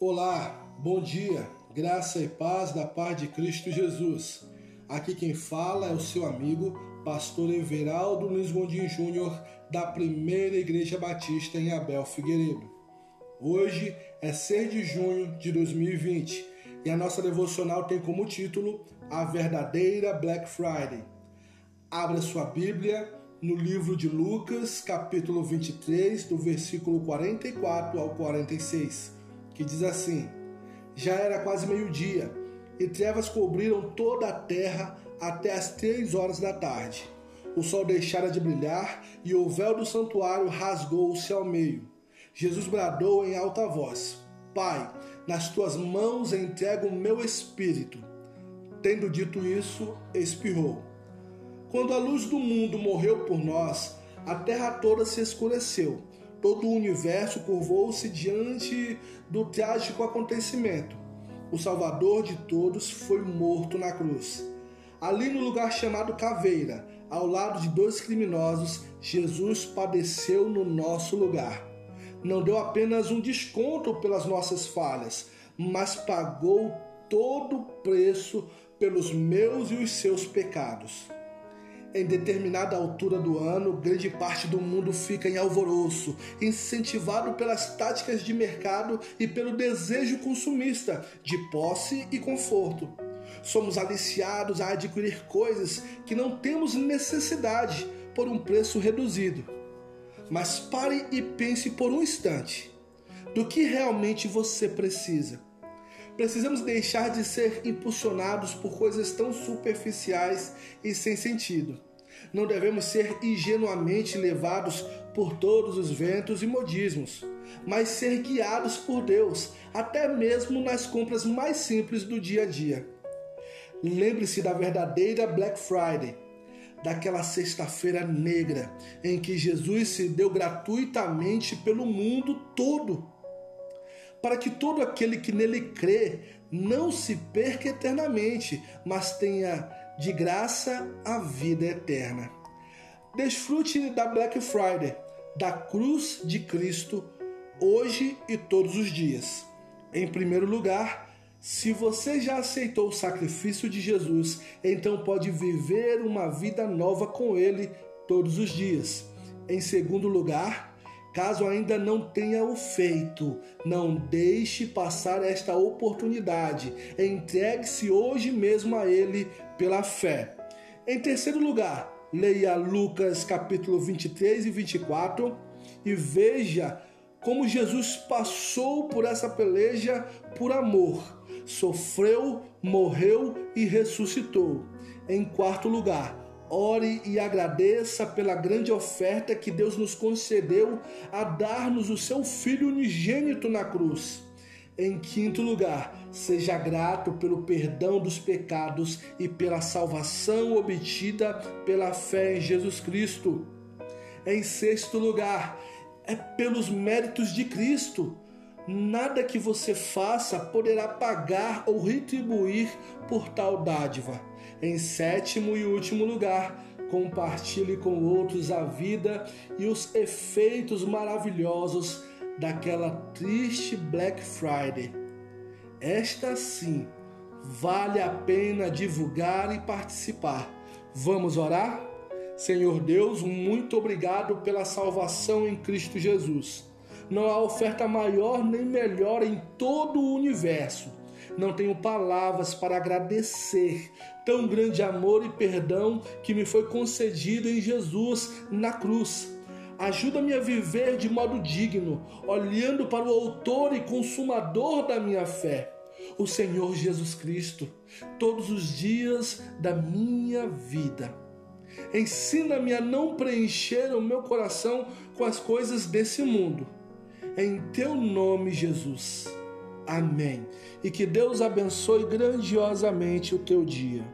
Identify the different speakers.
Speaker 1: Olá, bom dia, graça e paz da paz de Cristo Jesus. Aqui quem fala é o seu amigo, pastor Everaldo Luiz Gondim Júnior, da Primeira Igreja Batista em Abel Figueiredo. Hoje é 6 de junho de 2020 e a nossa devocional tem como título A Verdadeira Black Friday. Abra sua Bíblia no livro de Lucas, capítulo 23, do versículo 44 ao 46 que diz assim: Já era quase meio-dia, e trevas cobriram toda a terra até as três horas da tarde. O sol deixara de brilhar e o véu do santuário rasgou-se ao meio. Jesus bradou em alta voz: Pai, nas tuas mãos entrego o meu espírito. Tendo dito isso, espirrou. Quando a luz do mundo morreu por nós, a terra toda se escureceu todo o universo curvou-se diante do trágico acontecimento. O Salvador de todos foi morto na cruz. Ali no lugar chamado Caveira, ao lado de dois criminosos, Jesus padeceu no nosso lugar. Não deu apenas um desconto pelas nossas falhas, mas pagou todo o preço pelos meus e os seus pecados em determinada altura do ano, grande parte do mundo fica em alvoroço, incentivado pelas táticas de mercado e pelo desejo consumista de posse e conforto. Somos aliciados a adquirir coisas que não temos necessidade por um preço reduzido. Mas pare e pense por um instante do que realmente você precisa. Precisamos deixar de ser impulsionados por coisas tão superficiais e sem sentido. Não devemos ser ingenuamente levados por todos os ventos e modismos, mas ser guiados por Deus, até mesmo nas compras mais simples do dia a dia. Lembre-se da verdadeira Black Friday, daquela sexta-feira negra em que Jesus se deu gratuitamente pelo mundo todo para que todo aquele que nele crê não se perca eternamente, mas tenha de graça a vida eterna. Desfrute da Black Friday, da cruz de Cristo, hoje e todos os dias. Em primeiro lugar, se você já aceitou o sacrifício de Jesus, então pode viver uma vida nova com Ele todos os dias. Em segundo lugar, Caso ainda não tenha o feito, não deixe passar esta oportunidade. Entregue-se hoje mesmo a Ele pela fé. Em terceiro lugar, leia Lucas capítulo 23 e 24 e veja como Jesus passou por essa peleja por amor, sofreu, morreu e ressuscitou. Em quarto lugar, Ore e agradeça pela grande oferta que Deus nos concedeu a dar-nos o seu Filho unigênito na cruz. Em quinto lugar, seja grato pelo perdão dos pecados e pela salvação obtida pela fé em Jesus Cristo. Em sexto lugar, é pelos méritos de Cristo. Nada que você faça poderá pagar ou retribuir por tal dádiva. Em sétimo e último lugar, compartilhe com outros a vida e os efeitos maravilhosos daquela triste Black Friday. Esta sim vale a pena divulgar e participar. Vamos orar? Senhor Deus, muito obrigado pela salvação em Cristo Jesus. Não há oferta maior nem melhor em todo o universo não tenho palavras para agradecer tão grande amor e perdão que me foi concedido em Jesus na cruz. Ajuda-me a viver de modo digno, olhando para o Autor e Consumador da minha fé, o Senhor Jesus Cristo, todos os dias da minha vida. Ensina-me a não preencher o meu coração com as coisas desse mundo. Em teu nome, Jesus. Amém. E que Deus abençoe grandiosamente o teu dia.